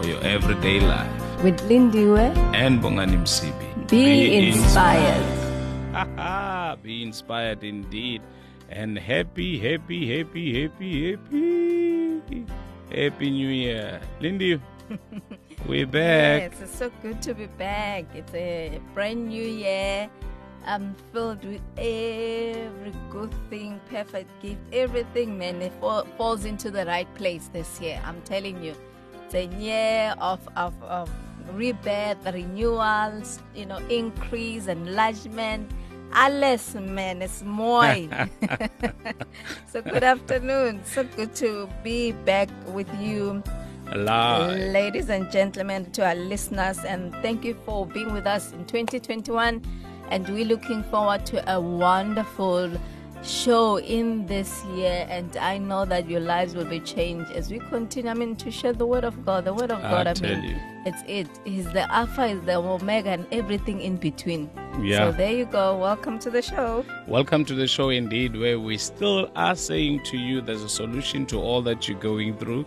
for your everyday life. With Lindiwe, And Bongani Msibi. be, inspired. inspired. be inspired indeed. And happy, happy, happy, happy, happy, happy New Year. Lindy, we're back. Yes, it's so good to be back. It's a brand new year. I'm filled with every good thing, perfect gift, everything, man. It fall, falls into the right place this year. I'm telling you, it's a year of, of, of rebirth, renewals, you know, increase, enlargement. Alles, man, it's more. so, good afternoon. So good to be back with you. Alive. Ladies and gentlemen, to our listeners, and thank you for being with us in 2021. And we're looking forward to a wonderful show in this year. And I know that your lives will be changed as we continue. I mean, to share the word of God. The word of God, I tell mean, you. it's it. He's the Alpha, is the Omega, and everything in between. Yeah. So there you go. Welcome to the show. Welcome to the show, indeed, where we still are saying to you there's a solution to all that you're going through,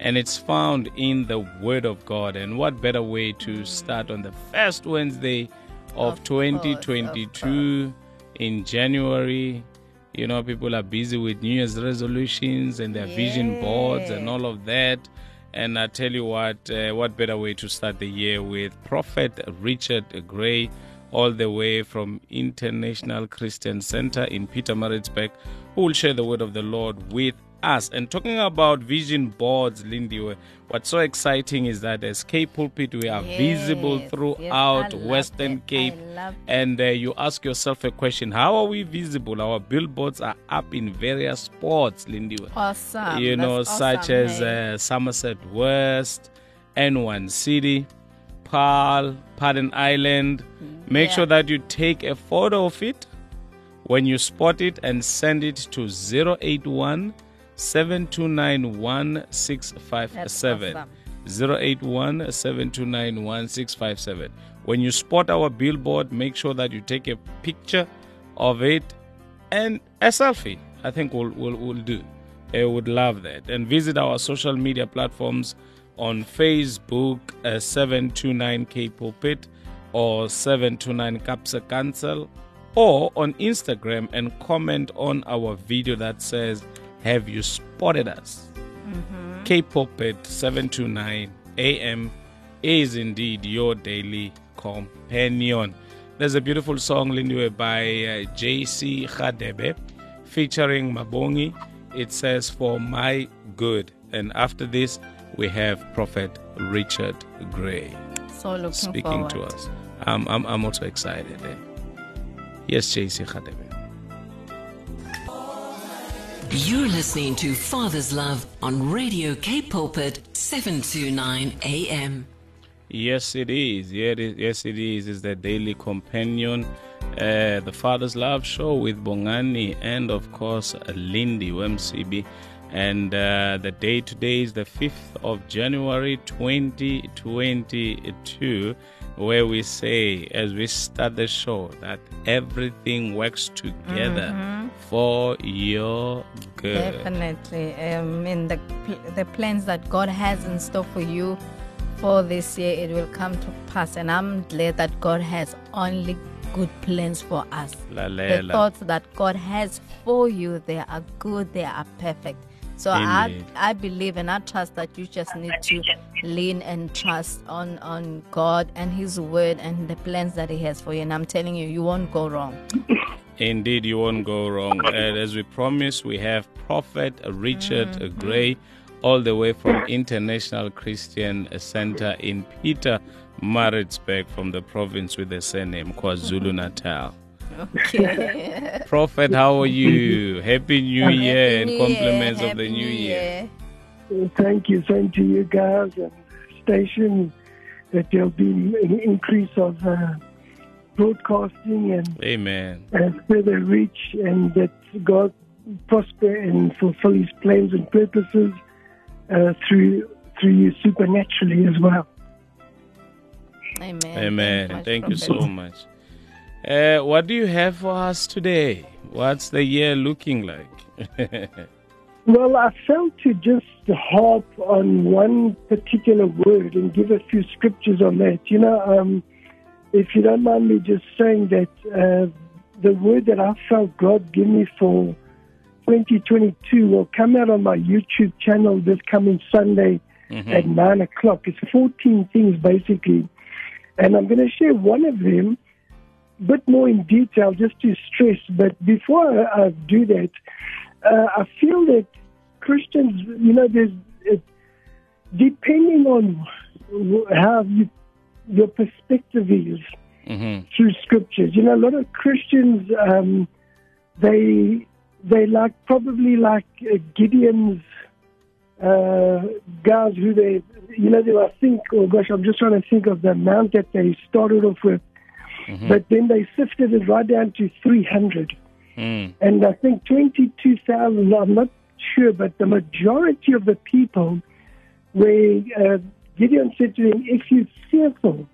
and it's found in the Word of God. And what better way to mm. start on the first Wednesday of, Of course, of 2022 in January? You know, people are busy with New Year's resolutions and their vision boards and all of that. And I tell you what, uh, what better way to start the year with Prophet Richard Gray, all the way from International Christian Center in Pietermaritzburg, who will share the word of the Lord with us. And talking about vision boards, Lindy, what's so exciting is that as K Pulpit, we are visible throughout yes, Western it. Cape. And uh, you ask yourself a question How are we visible? Our billboards are up in various spots, Lindy Awesome. you know, That's such awesome, as hey. uh, Somerset West, N1 City, Paarl, Paarden Eiland. Make Yeah. sure that you take a photo of it when you spot it and send it to 081 7291 657. awesome. 081 When you spot our billboard, make sure that you take a picture of it and a selfie. I think we'll, we'll, we'll do. I would love that. And visit our social media platforms on Facebook, uh, 729K Pulpit or 729 Kaapse Kansel, or on Instagram and comment on our video that says, Have you spotted us? K Pulpit 729 AM is indeed your daily companion. There's a beautiful song, Lindiwe, by uh, JC Khadebe featuring Mabongi. It says, For my good. And after this, we have Prophet Richard Gray So speaking forward. to us. I'm, I'm, I'm also excited. Eh? Yes, JC Khadebe. You're listening to Father's Love on Radio K Pulpit 729 AM. Yes, it is. Yeah, it is. Yes, it is. It's the daily companion, uh, the Father's Love Show with Bongani and, of course, Lindiwe Msibi. And uh, the day today is the 5th of January 2022, where we say, as we start the show, that everything works together for your good. Definitely. Um, in the the plans that God has in store for you for this year, it will come to pass. And I'm glad that God has only good plans for us. The Lalela. thoughts that God has for you, they are good, they are perfect. So I, I believe and I trust that you just need to lean and trust on, on God and His word and the plans that He has for you. And I'm telling you, you won't go wrong. Indeed, you won't go wrong. And as we promised, we have Prophet Richard Gray, all the way from International Christian Center in Peter Maritzburg, from the province with the surname KwaZulu Natal. Okay. Prophet, how are you? Happy New Year and compliments Year, of the Happy New Year. Well, Thank you, same to you guys, and station, that there'll be an increase of uh, broadcasting and, Amen. and further reach, and that God prosper and fulfill His plans and purposes uh, through through you supernaturally as well. Amen. Amen. much, Thank you so much. Uh, what do you have for us today? What's the year looking like? Well, I felt to just harp on one particular word and give a few scriptures on that. You know, um, if you don't mind me just saying that uh, the word that I felt God give me for 2022 will come out on my YouTube channel this coming Sunday at 9 o'clock. It's 14 things basically. And I'm going to share one of them a bit more in detail just to stress. But before I, I do that, uh, I feel that Christians, you know, there's it, depending on how you, your perspective is hmm through scriptures. You know, a lot of Christians, um, they they like probably like uh, Gideon's uh, guys who they, you know, they I think, oh gosh, I'm just trying to think of the amount that they started off with, but then they sifted it right down to 300. Mm. And I think 22,000, I'm not sure, but the majority of the people, where uh, Gideon said to them, if you're fearful,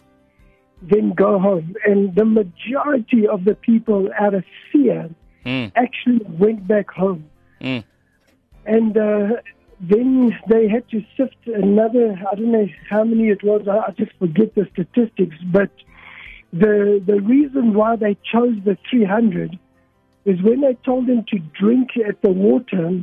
then go home. And the majority of the people, out of fear, Mm. actually went back home. Mm. And uh, then they had to sift another, I don't know how many it was, I, just forget the statistics, but the, the reason why they chose the 300 is when they told them to drink at the water,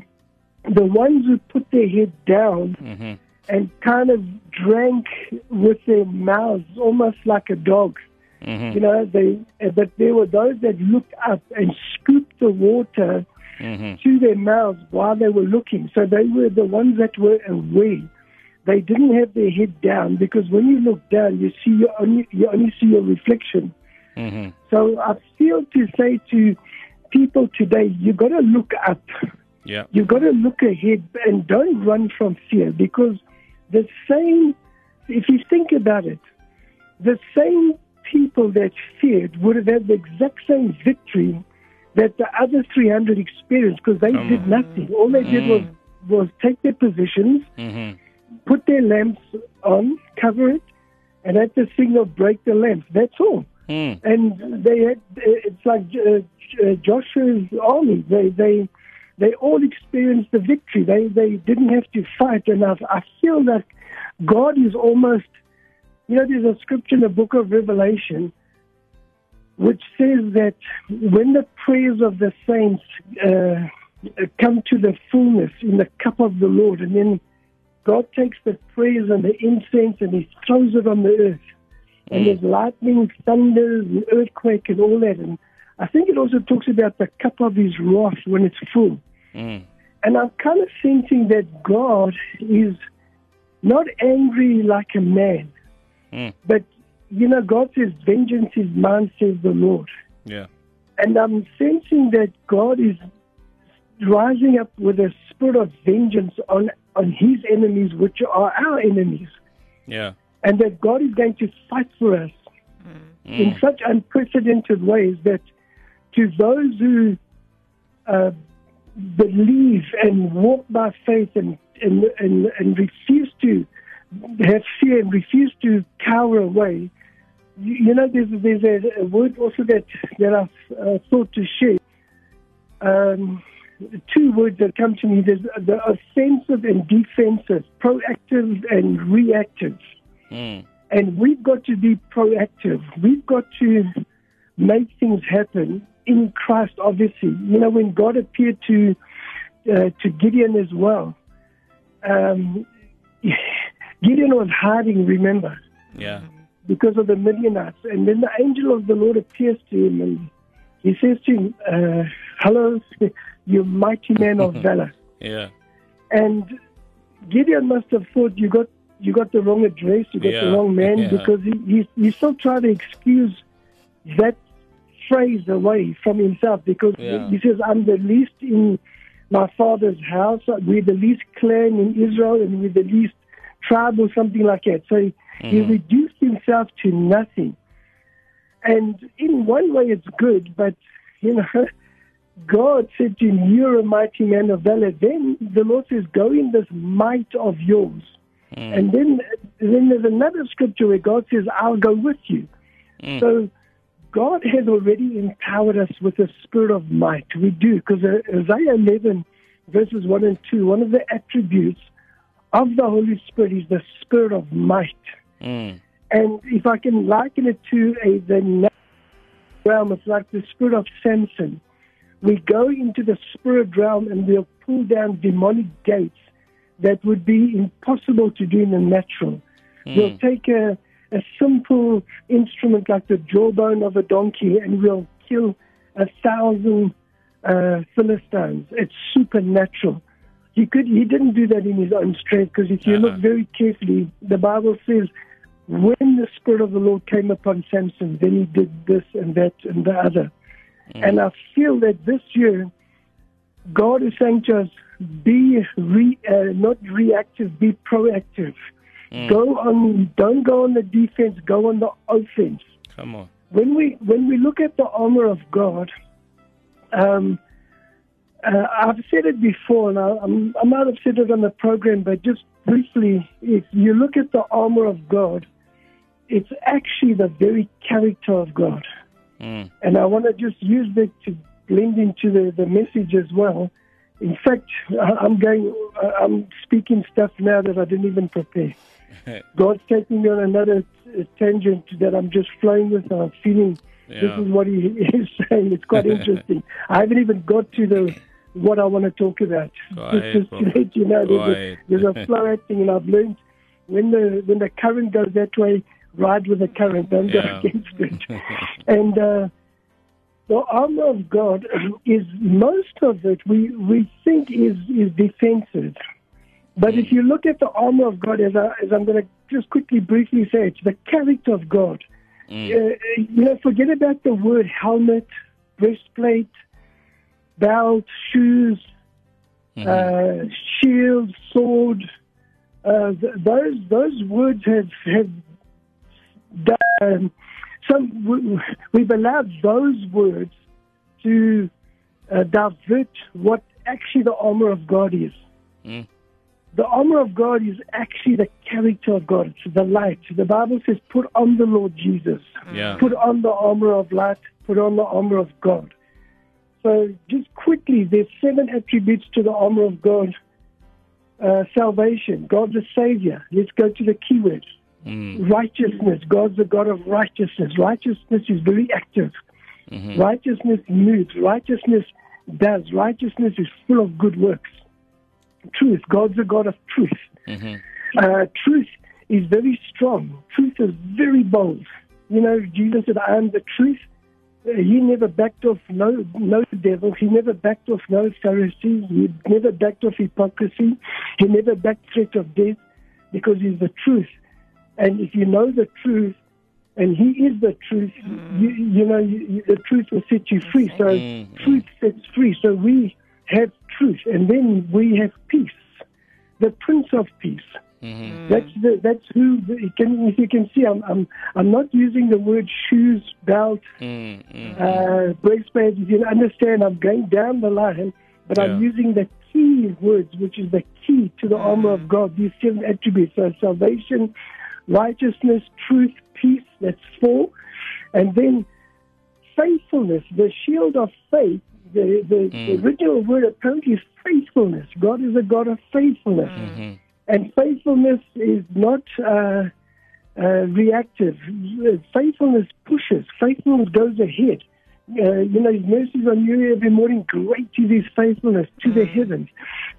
the ones who put their head down hmm and kind of drank with their mouths almost like a dog. hmm You know, they, but there were those that looked up and scooped the water hmm to their mouths while they were looking. So they were the ones that were aware. They didn't have their head down because when you look down, you see your only, you only see your reflection. hmm So I feel to say to people today, you got to look up. Yeah. You got to look ahead and don't run from fear because the same, if you think about it, the same people that feared would have had the exact same victory that the other 300 experienced because they Come did nothing. All they did was, was take their positions, hmm put their lamps on, cover it, and at the signal break the lamps. That's all Mm. and they had it's like uh, uh, Joshua's army. They they they all experienced the victory. They they didn't have to fight. And I, I feel that God is almost, you know, there's a scripture in the book of Revelation which says that when the prayers of the saints uh, come to the fullness in the cup of the Lord, and then God takes the prayers and the incense and He throws it on the earth and there's lightning, thunder, and earthquake, and all that. And I think it also talks about the cup of his wrath when it's full. Mm. And I'm kind of thinking that God is not angry like a man, Mm. but you know, God says, "Vengeance is mine," says the Lord. Yeah. And I'm sensing that God is rising up with a spirit of vengeance on on His enemies, which are our enemies Yeah. and that God is going to fight for us Mm. in such unprecedented ways that to those who uh, believe and walk by faith and, and, and, and refuse to have fear and refuse to cower away, you, you know, there's, there's a, a word also that, that I've uh, thought to share. Um, two words that come to me there's the offensive and defensive, proactive and reactive. Mm. And we've got to be proactive. We've got to make things happen in Christ, obviously. You know, when God appeared to uh, to Gideon as well, um, Gideon was hiding, remember, Yeah. because of the Midianites. And then the angel of the Lord appears to him and he says to him, uh, Hello, you mighty man of valor. Yeah. And Gideon must have thought you got you got the wrong address, you got Yeah, the wrong man, yeah. because he, he he still tried to excuse that phrase away from himself because Yeah. he says, "I'm the least in my father's house. We're the least clan in Israel, and we're the least tribe or something like that. So mm-hmm. he reduced himself to nothing. And in one way, it's good, but you know, God said to him, "You're a mighty man of valor." Then the Lord says, "Go in this might of yours." Mm. And then, then there's another scripture where God says, "I'll go with you." Mm. So God has already empowered us with a spirit of might. We do because uh, Isaiah 11 verses 1 and 2, one of the attributes of the Holy Spirit is the spirit of might. Mm. And if I can liken it to a the realm, it's like the spirit of Samson. We go into the spirit realm and we'll pull down demonic gates that would be impossible to do in the natural. Mm. We'll take a, a simple instrument like the jawbone of a donkey and we'll kill a thousand uh, Philistines. It's supernatural. He could. He didn't do that in his own strength because if you uh-huh. look very carefully, the Bible says when the Spirit of the Lord came upon Samson, then he did this and that and the other. Mm. And I feel that this year, God is saying to us, be re, uh, not reactive, be proactive. Mm. Go on, don't go on the defense, go on the offense. Come on. When we when we look at the armor of God, um, uh, I've said it before, and I, I'm, I might have said it on the program, but just briefly, if you look at the armor of God, it's actually the very character of God. Mm. And I want to just use that to blend into the, the message as well. In fact, I'm going, I'm speaking stuff now that I didn't even prepare. God's taking me on another tangent that I'm just flowing with, and I'm feeling yeah. This is what he is saying. It's quite interesting. I haven't even got to the what I want to talk about. just, to let you know, there's a, there's a flow acting, and I've learned when the when the current goes that way, ride with the current, don't yeah. go against it. and uh, the armor of God is most of it we we think is is defensive. But if you look at the armor of God, as, I, as I'm going to just quickly briefly say, it's the character of God. Mm. Uh, you know, forget about the word helmet, breastplate, belt, shoes, mm-hmm. uh, shield, sword. Uh, th- those those words have have done some. We've allowed those words to uh, divert what actually the armor of God is. Mm the armor of God is actually the character of God. It's the light. The Bible says, put on the Lord Jesus. Yeah. Put on the armor of light. Put on the armor of God. So just quickly, there's seven attributes to the armor of God. Uh, salvation, God's a savior. Let's go to the keyword. Mm. Righteousness, God's the God of righteousness. Righteousness is very active. Mm-hmm. Righteousness moves. Righteousness does. Righteousness is full of good works truth. God's a God of truth. Mm-hmm. Uh, truth is very strong. Truth is very bold. You know, Jesus said, I am the truth. Uh, he never backed off no no devil. He never backed off no Pharisee. He never backed off hypocrisy. He never backed threat of death because he's the truth. And if you know the truth, and he is the truth, mm. you, you know, you, the truth will set you free. So mm. truth sets free. So we have truth, and then we have peace, the Prince of Peace. Mm-hmm. That's the, that's who the, can, if you can see. I'm I'm I'm not using the word shoes, belt, mm-hmm. uh, breastplate. If you understand, I'm going down the line, but yeah. I'm using the key words, which is the key to the mm-hmm. armor of God. These seven attributes: so salvation, righteousness, truth, peace. That's four, and then faithfulness, the shield of faith the, the, mm. the original word apparently is faithfulness. God is a God of faithfulness. Mm-hmm. And faithfulness is not uh, uh, reactive. Faithfulness pushes. Faithfulness goes ahead. Uh, you know, His mercies are new every morning. Great is His faithfulness to mm. the heavens.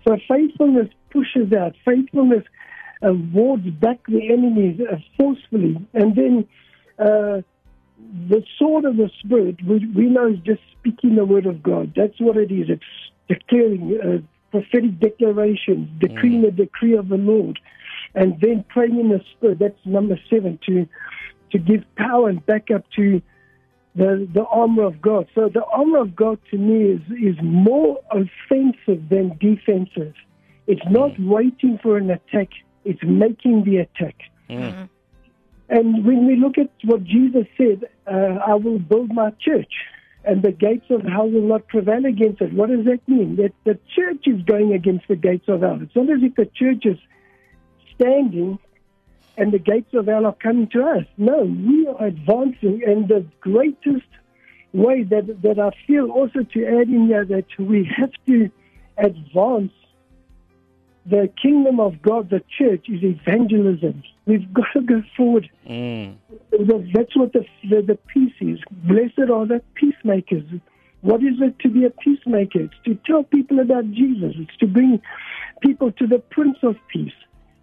So faithfulness pushes out. Faithfulness uh, wards back the enemies uh, forcefully. And then uh, the sword of the Spirit, we, we know is just speaking the word of God. That's what it is. It's declaring uh, prophetic declarations, decreeing mm. the decree of the Lord, and then praying in the Spirit. That's number seven to to give power and backup to the the armor of God. So the armor of God to me is is more offensive than defensive. It's not mm. waiting for an attack. it's making the attack. Mm. And when we look at what Jesus said, uh, I will build my church, and the gates of hell will not prevail against it. What does that mean? That the church is going against the gates of hell. It's not as if the church is standing and the gates of hell are coming to us. No, we are advancing, and the greatest way that that I feel also to add in here that we have to advance the kingdom of God, the church, is evangelism. We've got to go forward. Mm. That's what the, the, the peace is. Blessed are the peacemakers. What is it to be a peacemaker? It's to tell people about Jesus. It's to bring people to the Prince of Peace.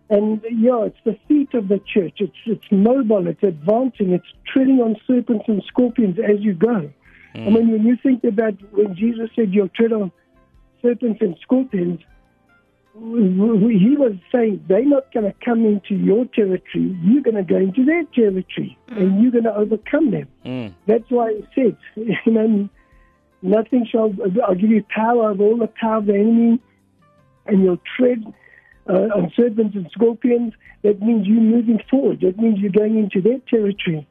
And yeah, it's the feet of the church. It's it's mobile. It's advancing. It's treading on serpents and scorpions as you go. I mean, when you think about when Jesus said you'll tread on serpents and scorpions, he was saying they're not going to come into your territory. You're going to go into their territory, and you're going to overcome them. Mm. That's why he said, you know, nothing shall. I'll give you power of all the power of the enemy, and you'll tread uh, on serpents and scorpions. That means you're moving forward. That means you're going into their territory.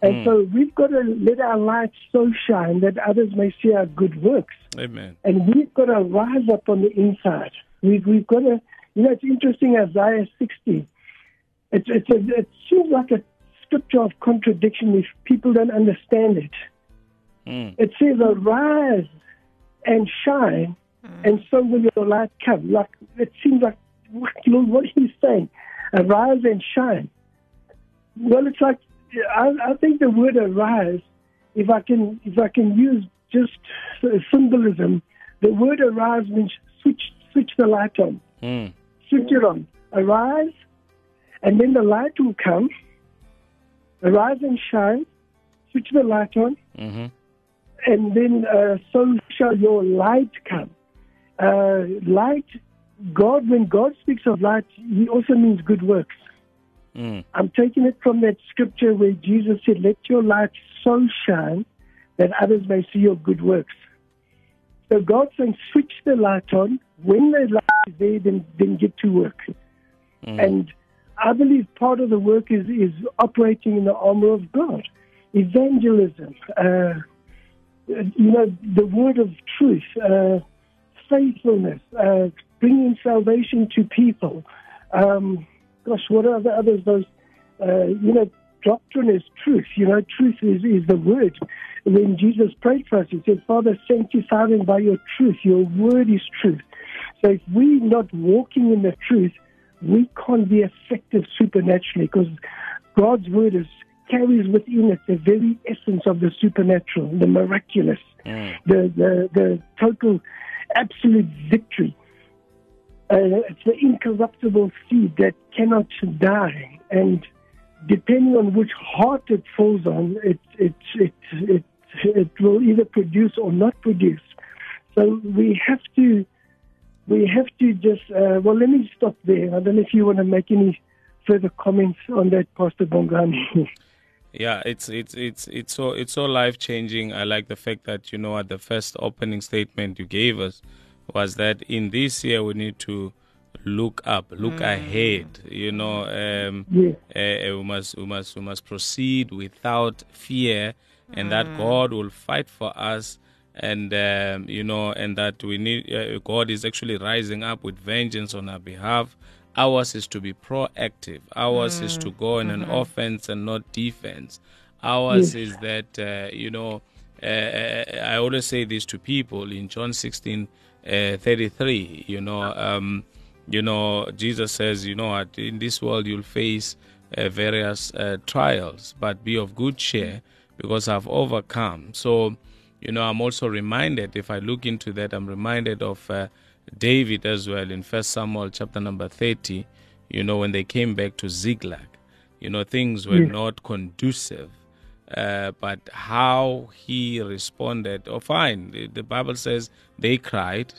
And so we've got to let our light so shine that others may see our good works. Amen. And we've got to rise up on the inside. We've, we've got a, you know, it's interesting, Isaiah 60. It's, it's a, it seems like a scripture of contradiction if people don't understand it. Mm. It says, arise and shine, and so will your light come. Like, it seems like, what, Lord, what are you saying? Arise and shine. Well, it's like, I, I think the word arise, if I can, if I can use just symbolism, the word arise means switch, switch the light on Mm. switch it on. Arise, and then the light will come. Arise and shine. Switch the light on, hmm and then uh, so shall your light come. Uh, light, God, when God speaks of light, He also means good works. Mm. I'm taking it from that scripture where Jesus said, Let your light so shine that others may see your good works. So God's saying, switch the light on. When the light is there, then, then get to work. And I believe part of the work is, is operating in the armor of God. Evangelism, uh, you know, the word of truth, uh, faithfulness, uh, bringing salvation to people. Um, gosh, what are the others? Those, uh, you know, doctrine is truth. You know, truth is, is the word. When Jesus prayed for us, he said, Father, sanctify them by your truth. Your word is truth. So if we're not walking in the truth, we can't be effective supernaturally because God's word is carries within it the very essence of the supernatural, the miraculous, Mm. the, the, the total absolute victory. Uh, it's the incorruptible seed that cannot die. And depending on which heart it falls on, it, it, it, it, it will either produce or not produce. So we have to, we have to just, uh, well, let me stop there. I don't know if you want to make any further comments on that, Pastor Bongani. Yeah, it's it's it's it's so it's so life changing. I like the fact that you know at the first opening statement you gave us was that in this year we need to look up, look ahead. You know, um, Yes. uh, we must we must we must proceed without fear, and that God will fight for us. And um, you know, and that we need uh, God is actually rising up with vengeance on our behalf. Ours is to be proactive. Ours is to go in an offense and not defense. Ours is that uh, you know. Uh, I always say this to people in John 16, uh, 33. You know, um, you know, Jesus says, you know, what, in this world you'll face uh, various uh, trials, but be of good cheer because I've overcome. So, you know, I'm also reminded. If I look into that, I'm reminded of uh, David as well in First Samuel chapter number 30. You know, when they came back to Ziklag, you know, things were not conducive. Uh, but how he responded, oh, fine. The Bible says they cried,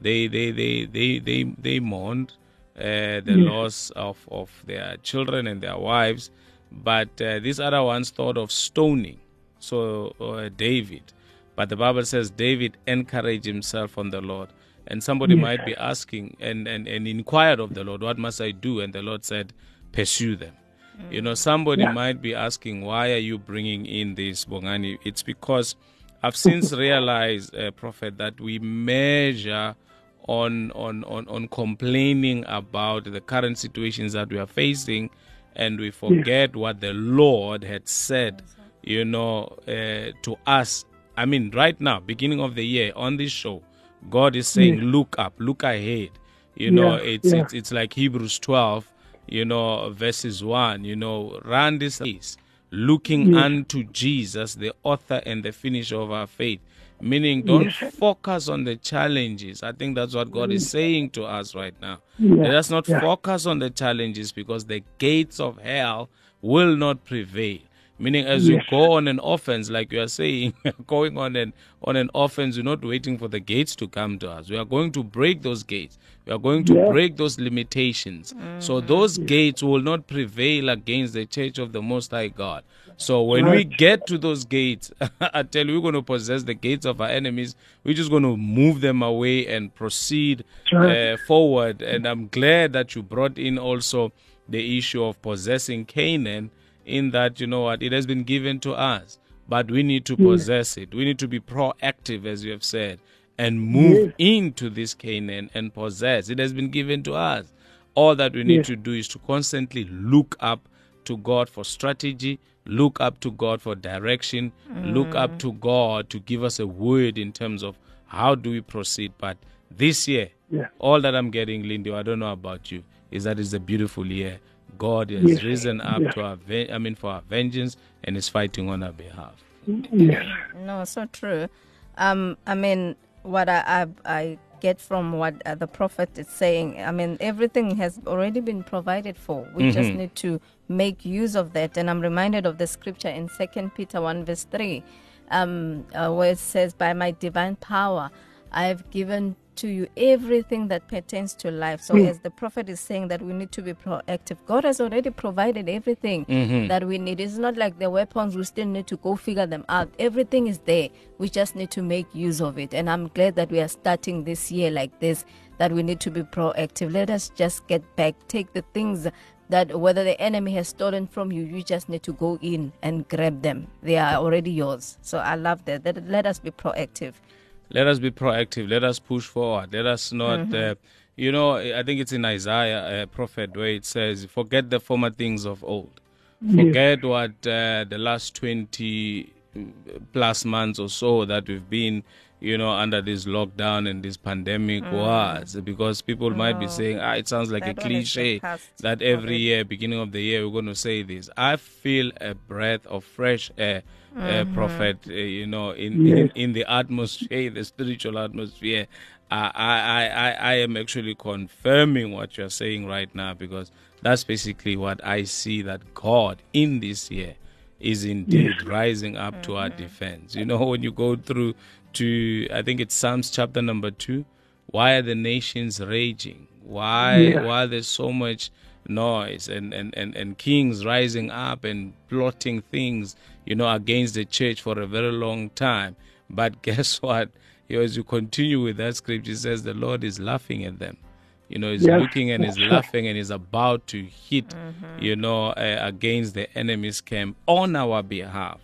they they they they they, they mourned uh, the loss of of their children and their wives, but uh, these other ones thought of stoning. So uh, David, but the Bible says David encouraged himself on the Lord. And somebody might be asking and, and, and inquired of the Lord, What must I do? And the Lord said, Pursue them. You know, somebody Yeah. might be asking, Why are you bringing in this Bongani? It's because I've since realized, uh, Prophet, that we measure on, on, on, on complaining about the current situations that we are facing and we forget what the Lord had said, you know, uh, to us. I mean, right now, beginning of the year on this show, God is saying, "Look up, look ahead." You know, Yeah, it's yeah. it's it's like Hebrews twelve, you know, verses one. You know, run this race, looking unto Jesus, the author and the finisher of our faith. Meaning, don't focus on the challenges. I think that's what God is mm. saying to us right now. Yeah, Let us not yeah. focus on the challenges because the gates of hell will not prevail. Meaning, as you go on an offense, like you are saying, going on an on an offense, we're not waiting for the gates to come to us. We are going to break those gates. We are going to Yeah. break those limitations. So those gates will not prevail against the church of the Most High God. So when we get to those gates, I tell you, we're going to possess the gates of our enemies. We're just going to move them away and proceed right. uh, forward. And I'm glad that you brought in also the issue of possessing Canaan, in that, you know what, it has been given to us, but we need to possess it. We need to be proactive, as you have said, and move into this Canaan and possess. It has been given to us. All that we need Yes. to do is to constantly look up to God for strategy, look up to God for direction, look up mm. to God to give us a word in terms of how do we proceed. But this year, Yeah. all that I'm getting, Lindy, I don't know about you, is that it's a beautiful year. God has Yes. risen up Yeah. to our, ve- I mean, for our vengeance and is fighting on our behalf. Yes. No, so true. Um, I mean, what I I, I get from what uh, the prophet is saying, I mean, everything has already been provided for. We just need to make use of that. And I'm reminded of the scripture in Second Peter one verse three, um, uh, where it says, "By my divine power, I have given." To you, everything that pertains to life. So, hmm. as the prophet is saying, that we need to be proactive. God has already provided everything mm-hmm. that we need. It's not like the weapons, we still need to go figure them out. Everything is there. We just need to make use of it. And I'm glad that we are starting this year like this, that we need to be proactive. Let us just get back, take the things that whether the enemy has stolen from you, you just need to go in and grab them. They are already yours. So I love that. Let, let us be proactive. Let us be proactive. Let us push forward. Let us not, uh, you know, I think it's in Isaiah, uh, prophet, where it says, forget the former things of old. Forget what uh, the last 20 plus months or so that we've been, you know, under this lockdown and this pandemic was. Because people might be saying, ah, it sounds like That a one is the cliche that every year, beginning of the year, we're going to say this. I feel a breath of fresh air, uh, prophet, uh, you know, in, in, in the atmosphere, the spiritual atmosphere. I, I, I, I- am actually confirming what you're saying right now because that's basically what I see that God in this year is indeed rising up to our defense. You know, when you go through to, I think it's Psalms chapter number two, why are the nations raging? Why, Yeah. why there's so much noise and, and, and, and kings rising up and plotting things, you know, against the church for a very long time. But guess what? You know, as you continue with that scripture, it says the Lord is laughing at them. You know, he's Yeah, looking and he's laughing and he's about to hit, you know, uh, against the enemy's camp on our behalf.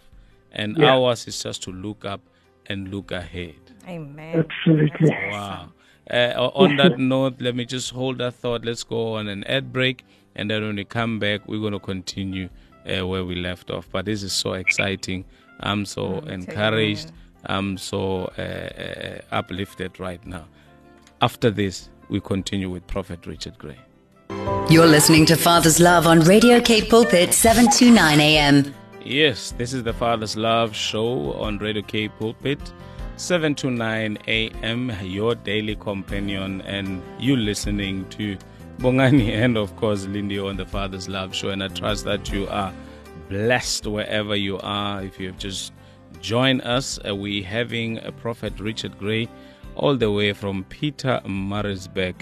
And Yeah. ours is just to look up and look ahead. Amen. Absolutely. Wow. Uh, on that note, let me just hold that thought. Let's go on an ad break. And then when we come back, we're going to continue uh, where we left off. But this is so exciting. I'm so encouraged. I'm so uh, uh, uplifted right now. After this, we continue with Prophet Richard Gray. You're listening to Father's Love on Radio Cape Pulpit 729 AM. Yes, this is the Father's Love Show on Radio K Pulpit, 7 to 9 a.m., your daily companion, and you listening to Bongani and, of course, Lindy on the Father's Love Show. And I trust that you are blessed wherever you are. If you have just joined us, uh, we're having a Prophet Richard Gray all the way from Pietermaritzburg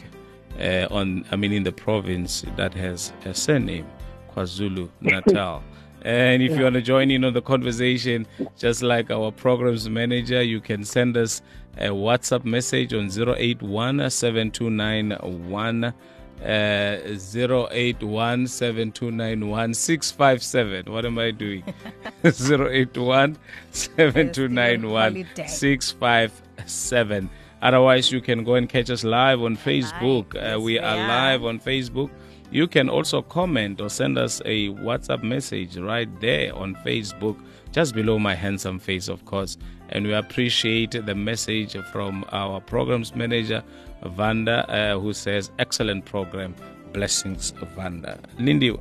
uh, on, I mean, in the province that has a surname, KwaZulu Natal. And if you want to join in on the conversation, just like our programs manager, you can send us a WhatsApp message on 081 7291 uh, 081 7291 657. What am I doing? 081 7291 657. Otherwise, you can go and catch us live on Facebook. Uh, we are. live on Facebook. You can also comment or send us a WhatsApp message right there on Facebook, just below my handsome face, of course. And we appreciate the message from our programs manager, Vanda, uh, who says, Excellent program. Blessings, Vanda. Lindy,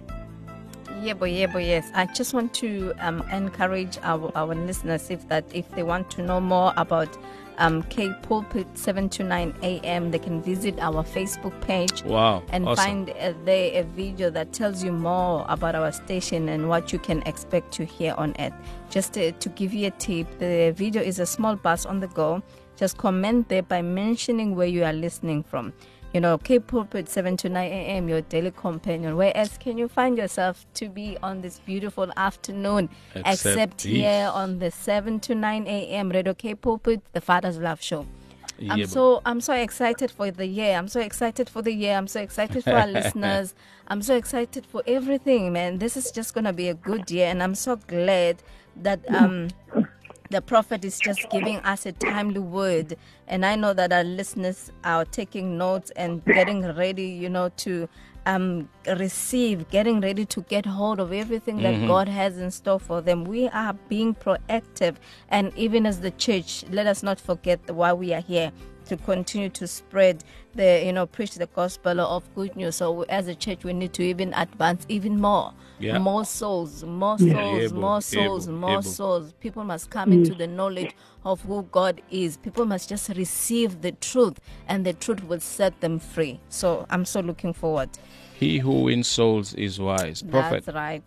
Yeah, but yes. I just want to um, encourage our, our listeners if that if they want to know more about um, K Pulpit 7 to 9 a.m., they can visit our Facebook page wow. and awesome. find uh, there a video that tells you more about our station and what you can expect to hear on it. Just uh, to give you a tip, the video is a small bus on the go. Just comment there by mentioning where you are listening from. You know, K Pulpit 7 to 9 a.m., your daily companion. Where else can you find yourself to be on this beautiful afternoon? Except here on the 7 to 9 a.m. Radio K Pulpit, the Father's Love Show. I'm Yeah, so I'm so excited for the year. I'm so excited for the year. I'm so excited for our listeners. I'm so excited for everything, man. This is just gonna be a good year, and I'm so glad that um the prophet is just giving us a timely word. And I know that our listeners are taking notes and getting ready, you know, to um receive, getting ready to get hold of everything that God has in store for them. We are being proactive and even as the church, let us not forget why we are here to continue to spread the you know preach the gospel of good news. So as a church we need to even advance even more. Yeah. more souls more souls Able, more souls able, more able. souls. People must come into mm. the knowledge of who god is. People must just receive the truth and the truth will set them free. So i'm so looking forward. He who wins souls is wise. Prophet, that's right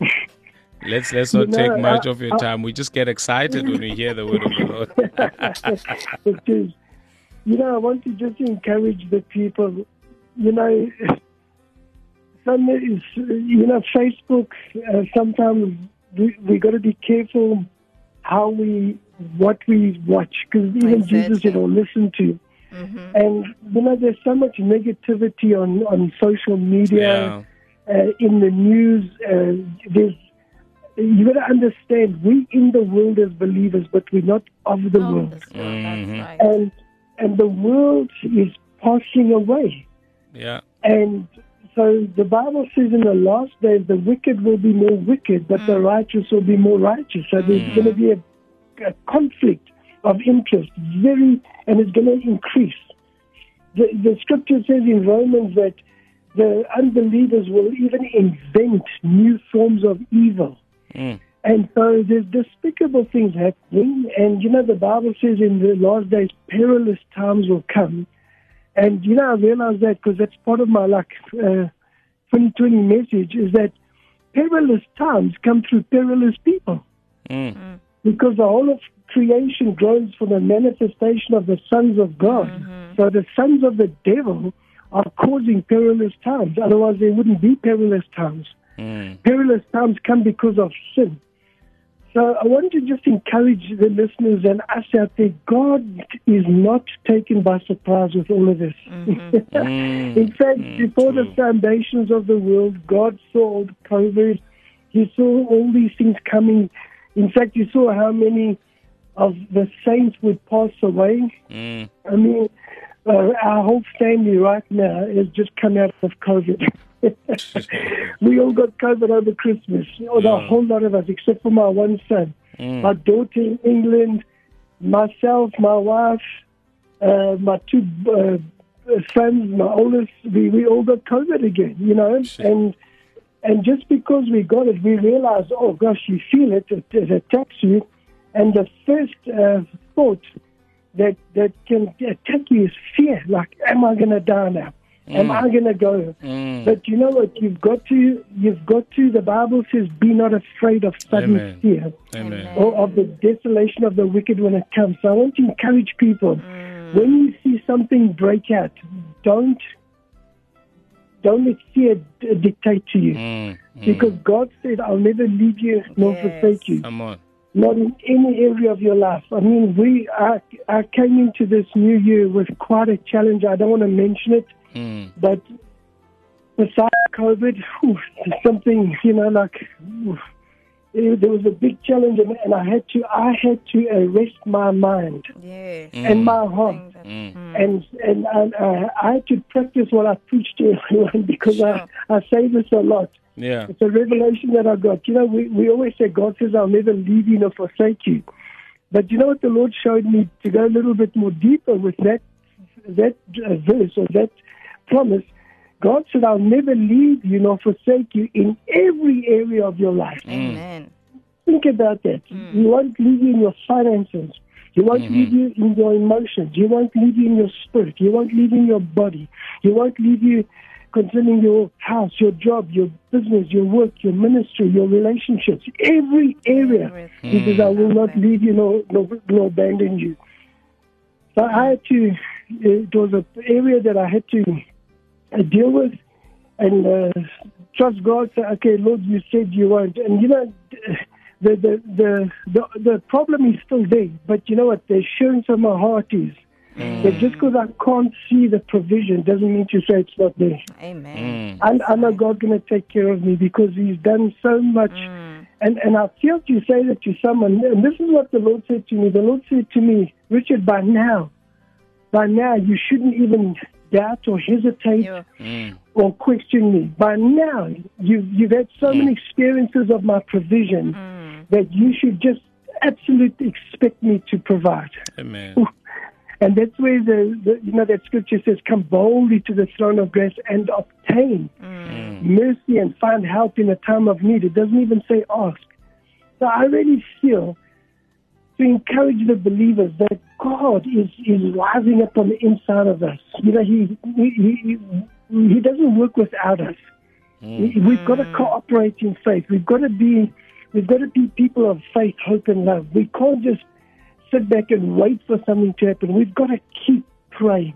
let's let's not You know, take much uh, of your uh, time. We just get excited when we hear the word of the Lord. because you know I want to just encourage the people. You know, some is you know Facebook. Uh, sometimes we we got to be careful how we what we watch because even Jesus Exactly. you know listen to. And you know, there's so much negativity on on social media, uh, in the news. Uh, there's you got to understand we in the world as believers, but we're not of the Oh, world that's, right. that's right and and the world is passing away. Yeah. And so the Bible says in the last days the wicked will be more wicked, but the mm. righteous will be more righteous. So there's going to mm. be a, a conflict of interest, very, and it's going to increase. The, the scripture says in Romans that the unbelievers will even invent new forms of evil. Mm. And so there's despicable things happening. And, you know, the Bible says in the last days, perilous times will come. And, you know, I realize that because that's part of my, like, uh, 2020 message is that perilous times come through perilous people. Mm. Because the whole of creation grows for the manifestation of the sons of God. So the sons of the devil are causing perilous times. Otherwise, there wouldn't be perilous times Mm. perilous times come because of sin. So I want to just encourage the listeners and us out there. God is not taken by surprise with all of this. Mm. In fact, Mm, before the foundations of the world, God saw COVID. He saw all these things coming. In fact, you saw how many of the saints would pass away. Mm. I mean, uh, our whole family right now has just come out of COVID. we all got COVID over Christmas, or the whole lot of us, except for my one son. Mm. My daughter in England, myself, my wife, uh, my two uh, sons, my oldest, we, we all got COVID again, you know? Shit. And and just because we got it, we realize, oh gosh, you feel it, it, it attacks you. And the first uh, thought that that can attack you is fear. Like, am I going to die now? Am I going to go? Mm. But you know what? You've got to. You've got to. The Bible says, "Be not afraid of sudden Amen. fear Amen. or of the desolation of the wicked when it comes." So I want to encourage people: when you see something break out, don't don't let fear d- dictate to you. Mm, mm. Because God said, I'll never leave you nor Yes. forsake you. Come on. Not in any area of your life. I mean, we, I, I came into this new year with quite a challenge. I don't want to mention it, Mm, but besides COVID, something, you know, like, there was a big challenge and, and I had to, I had to arrest my mind Yes. and my heart. Mm. And and, and uh, I had to practice what I preached to everyone because I, I say this a lot. Yeah. It's a revelation that I got. You know, we, we always say God says, I'll never leave you nor forsake you. But you know what the Lord showed me to go a little bit more deeper with that that uh, verse or that promise. God said, I'll never leave you nor forsake you in every area of your life. Mm. Amen. Think about that. Mm. He won't leave you in your finances. He won't mm-hmm. leave you in your emotions. He won't leave you in your spirit. He won't leave you in your body. He won't leave you concerning your house, your job, your business, your work, your ministry, your relationships. Every area. He says, I will not leave you nor, nor, nor abandon you. So I had to, it was an area that I had to uh, deal with and uh, trust God. Say, okay, Lord, you said you won't. And you know, the the the the, the problem is still there. But you know what? The assurance of my heart is that just because I can't see the provision doesn't mean to say it's not there. Amen. Mm, I, I know God's going to take care of me because He's done so much. And and I feel to say that to someone, and this is what the Lord said to me. The Lord said to me, Richard, by now, by now, you shouldn't even doubt or hesitate Yeah. mm, or question me. By now, you, you've had so many mm. experiences of my provision mm. that you should just absolutely expect me to provide. amen. And that's where the, the you know that scripture says, "Come boldly to the throne of grace and obtain mm. mercy and find help in a time of need." It doesn't even say ask. So I really feel to encourage the believers that God is is rising up on the inside of us. You know, He He He, he doesn't work without us. Mm. We- We've got to mm. cooperate in faith. We've got to be we've got to be people of faith, hope, and love. We can't just sit back and wait for something to happen. We've got to keep praying,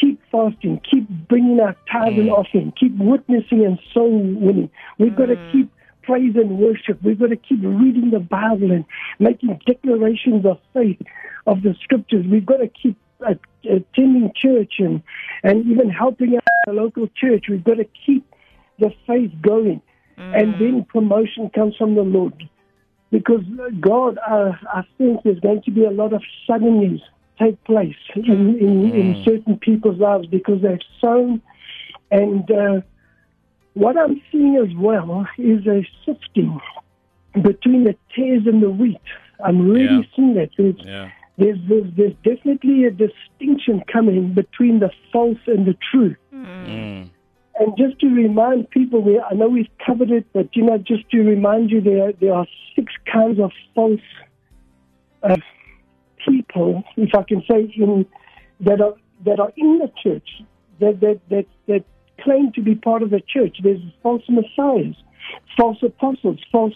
keep fasting, keep bringing our tithe and mm. offering, keep witnessing and soul winning. We've got to keep praise and worship. We've got to keep reading the Bible and making declarations of faith of the scriptures. We've got to keep uh, attending church and, and even helping out the local church. We've got to keep the faith going. And then promotion comes from the Lord. Because God, uh, I think there's going to be a lot of suddenlies take place in, in, in certain people's lives because they've sown. And uh, what I'm seeing as well is a sifting between the tares and the wheat. I'm really Yeah. seeing that. There's, Yeah. there's, there's, there's definitely a distinction coming between the false and the true. Mm, And just to remind people, we, I know we've covered it, but you know, just to remind you, there there are six kinds of false uh, people, if I can say, in that are that are in the church that that that that claim to be part of the church. There's false messiahs, false apostles, false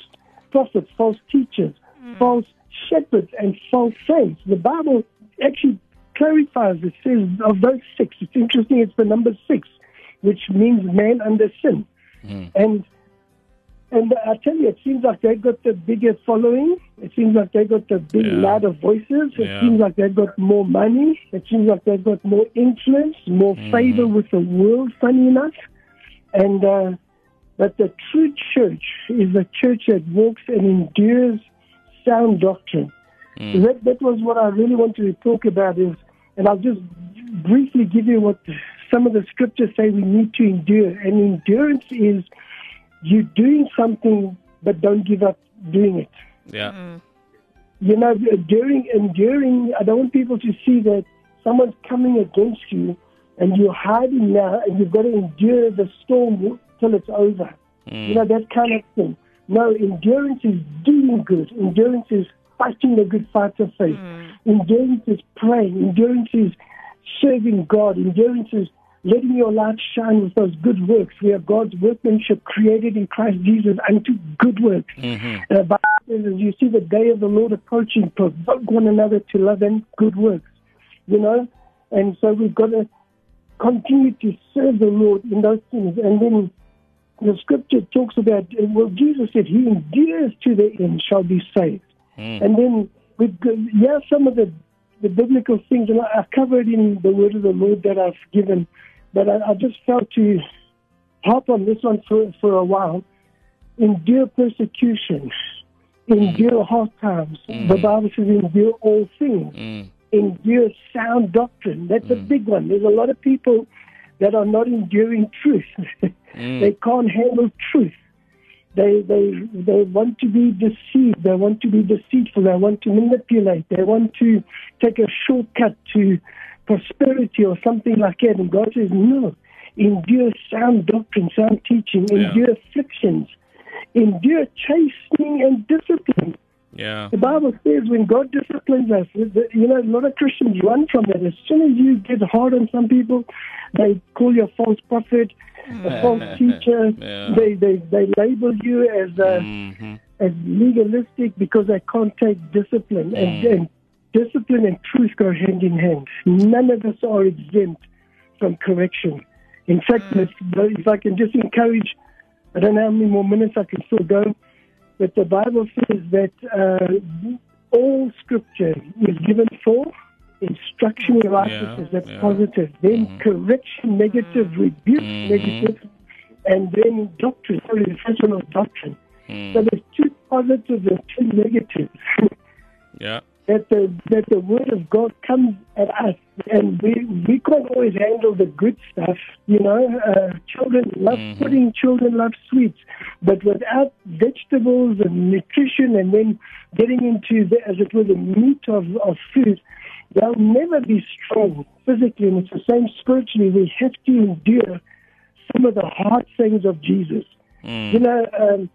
prophets, false teachers, mm. false shepherds, and false saints. The Bible actually clarifies. It says of those six. It's interesting. It's the number six which means man under sin. Mm. And and I tell you, it seems like they got the biggest following. It seems like they got the big, Yeah. of voices. It Yeah. seems like they've got more money. It seems like they've got more influence, more favor with the world. Funny enough, and uh, but the true church is a church that walks and endures sound doctrine. That that was what I really wanted to talk about. Is and I'll just briefly give you what some of the scriptures say we need to endure. And endurance is you doing something but don't give up doing it. yeah. Mm. You know, enduring, enduring. I don't want people to see that someone's coming against you and you're hiding now and you've got to endure the storm till it's over. Mm. You know, that kind of thing. No, endurance is doing good. Endurance is fighting the good fight of faith. Mm. Endurance is praying. Endurance is serving God. Endurance is letting your light shine with those good works. We are God's workmanship created in Christ Jesus unto good works. Mm-hmm. Bible says, as you see the day of the Lord approaching, provoke one another to love and good works. You know? And so we've got to continue to serve the Lord in those things. And then the scripture talks about, well, Jesus said, He endures to the end shall be saved. Mm. And then with yeah, some of the, the biblical things, and I covered in the word of the Lord that I've given, but I, I just felt to harp on this one for, for a while. Endure persecution, endure mm. hard times. Mm. The Bible says, endure all things mm. endure sound doctrine. That's a big one. There's a lot of people that are not enduring truth. they can't handle truth. They they they want to be deceived. They want to be deceitful. They want to manipulate. They want to take a shortcut to prosperity or something like that. And God says, no. Endure sound doctrine, sound teaching. Yeah. Endure afflictions. Endure chastening and discipline. Yeah. The Bible says when God disciplines us, you know, a lot of Christians run from that. As soon as you get hard on some people, they call you a false prophet, a false teacher. Yeah. They, they they label you as uh, Mhm. as legalistic because they can't take discipline. And, and discipline and truth go hand in hand. None of us are exempt from correction. In fact, if, if I can just encourage, I don't know how many more minutes I can still go, but the Bible says that uh, all scripture is given for instruction in righteousness. Yeah, That's yeah. positive. Then correction, negative, rebuke, Mhm. negative, and then doctrine. Sorry, the first one was doctrine. Mm. So there's two positives and two negatives. Yeah. That the that the word of God comes at us, and we we can't always handle the good stuff. You know, uh, children love pudding, children love sweets, but without vegetables and nutrition, and then getting into the, as it were the meat of of food, they'll never be strong physically, and it's the same spiritually. We have to endure some of the hard things of Jesus. You know, um,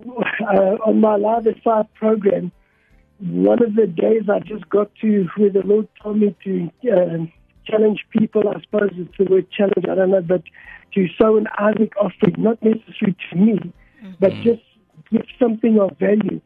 uh, on my Live at Five program, one of the days I just got to where the Lord told me to um, challenge people. I suppose it's the word challenge, I don't know, but to sow an Isaac offering, not necessary to me, but just give something of value.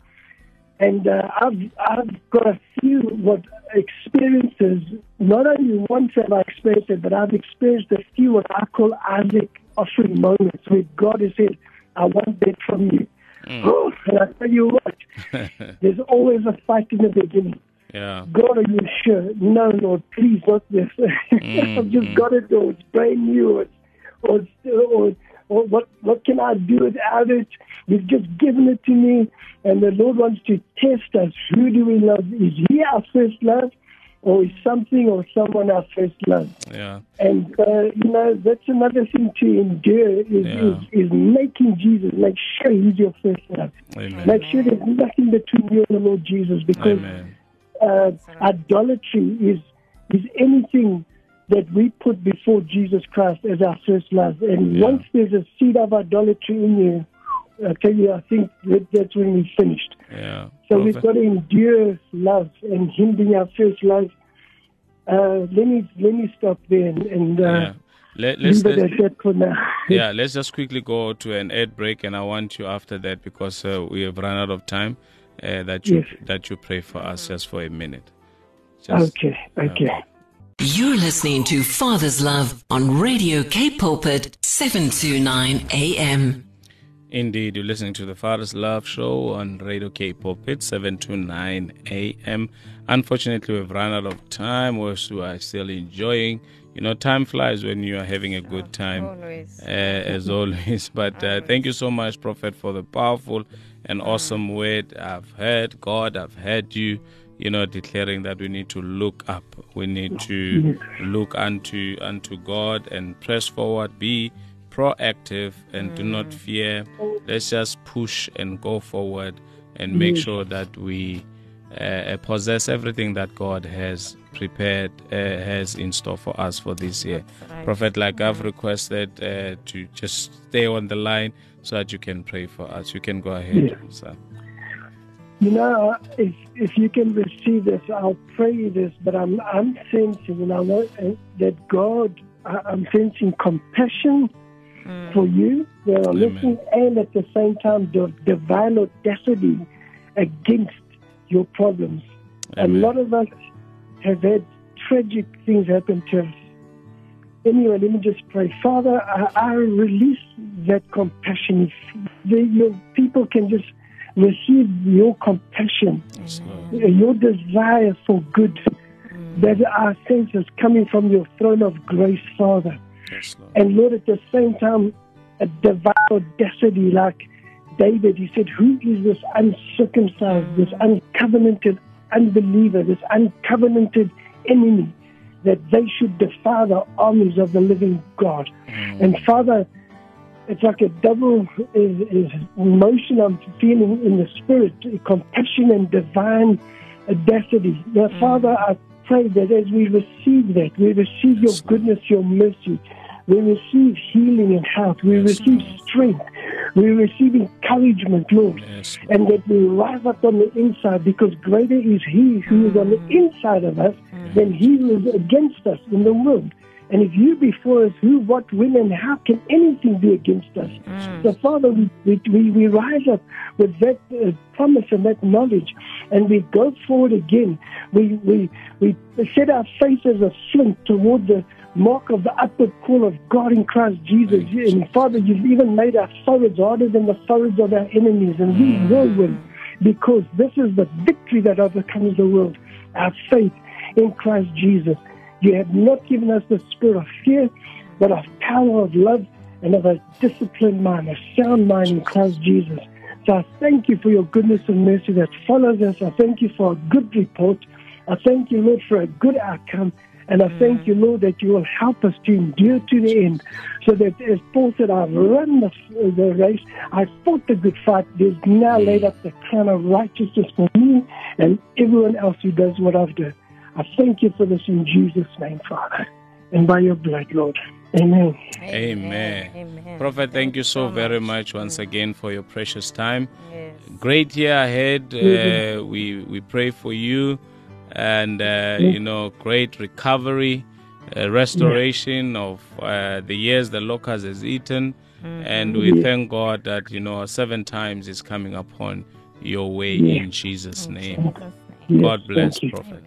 And uh, I've I've got a few what experiences. Not only once have I experienced it, but I've experienced a few what I call Isaac offering moments where God has said, "I want that from you." Mm. Oh, and I tell you what, there's always a fight in the beginning. Yeah. God, are you sure? No, Lord, please, not this. Mm, I've just mm. got it, or it's brand new, or, it's, or, or, or what, what can I do without it? You've just given it to me, and the Lord wants to test us. Who do we love? Is He our first love, or is something or someone our first love? Yeah. And uh, you know that's another thing to endure is, Yeah. is is making Jesus make sure He's your first love. Amen. Make sure there's nothing between you and the Lord Jesus because uh, idolatry is is anything that we put before Jesus Christ as our first love. And Yeah. once there's a seed of idolatry in you, I tell you, I think that that's when we finished. Yeah. So we've got to endure love and Him being our first love. Uh, let me let me stop there and, and uh, Yeah. Let, let's, let's, that for yeah, let's just quickly go to an ad break, and I want you after that because uh, we have run out of time. Uh, that you Yes. that you pray for us just for a minute. Just, Okay, okay. You're listening to Father's Love on Radio K Pulpit 729 AM. Indeed, you're listening to the Father's Love Show on Radio K Pulpit, 7 to 9 a.m. Unfortunately, we've run out of time. We are still enjoying. You know, time flies when you are having a good time, Always. uh, as always. But uh, thank you so much, Prophet, for the powerful and awesome word I've heard. God, I've heard you, you know, declaring that we need to look up. We need to look unto unto God and press forward, be proactive and do not fear. Let's just push and go forward and make sure that we uh, possess everything that God has prepared, uh, has in store for us for this year. right. Prophet, like I've requested uh, to just stay on the line so that you can pray for us. You can go ahead, Yeah. sir. You know, if if you can receive this, I'll pray this. But I'm I'm sensing, and I know uh, that God, I'm sensing compassion Mm. for you. That are listening, and at the same time, the divine audacity against your problems. Amen. A lot of us have had tragic things happen to us. Anyway, let me just pray. Father, I, I release that compassion. The, your people can just receive your compassion, uh, your desire for good, mm. that our senses coming from your throne of grace, Father. Yes. And Lord, at the same time, a divine audacity like David, he said, Who is this uncircumcised, this uncovenanted unbeliever, this uncovenanted enemy, that they should defy the armies of the living God? Mm. And Father, it's like a double is, is emotion I'm feeling in the spirit, compassion and divine audacity. Now, mm. Father, I pray that as we receive that, we receive your goodness, your mercy, we receive healing and health, we Yes, receive strength, we receive encouragement, Lord, Yes, Lord. and that we rise up on the inside because greater is He who is on the mm. inside of us mm. than He who is against us in the world. And if you be for us, who, what, when, and how can anything be against us? So, Father, we, we, we, rise up with that uh, promise and that knowledge, and we go forward again. We, we, we set our face as a flint toward the mark of the upward call of God in Christ Jesus. And Father, you've even made our foreheads harder than the foreheads of our enemies, and we will win because this is the victory that overcomes the world, our faith in Christ Jesus. You have not given us the spirit of fear, but of power, of love, and of a disciplined mind, a sound mind in Christ Jesus. So I thank you for your goodness and mercy that follows us. I thank you for a good report. I thank you, Lord, for a good outcome. And I thank mm. you, Lord, that you will help us to endure to the end. So that, as Paul said, I've run the, the race, I fought the good fight. There's now laid mm. up the crown of righteousness for me and everyone else who does what I've done. I thank you for this in Jesus' name, Father, and by your blood, Lord. Amen. Amen. Amen. Prophet, thank you so very much once again for your precious time. Yes. Great year ahead. Uh, we we pray for you, and uh, you know, great recovery, uh, restoration of uh, the years the locust has eaten, and we thank God that you know seven times is coming upon your way in Jesus' name. Yes, God bless, thank you. Prophet.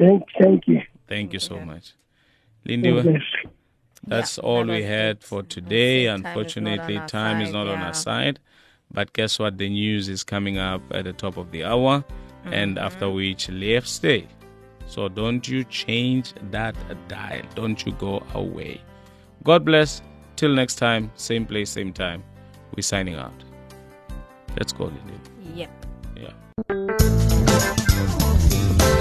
Thank, thank you. Thank you so much. God Lindy, bless. That's Yeah, all that we had it. for today. Time is not on Unfortunately, our time is side, not on our side. But guess what? The news is coming up at the top of the hour, and Mm-hmm. after which, left stay. So don't you change that dial. Don't you go away. God bless. Till next time, same place, same time. We're signing out. Let's go, Lindy. Yep. Yeah.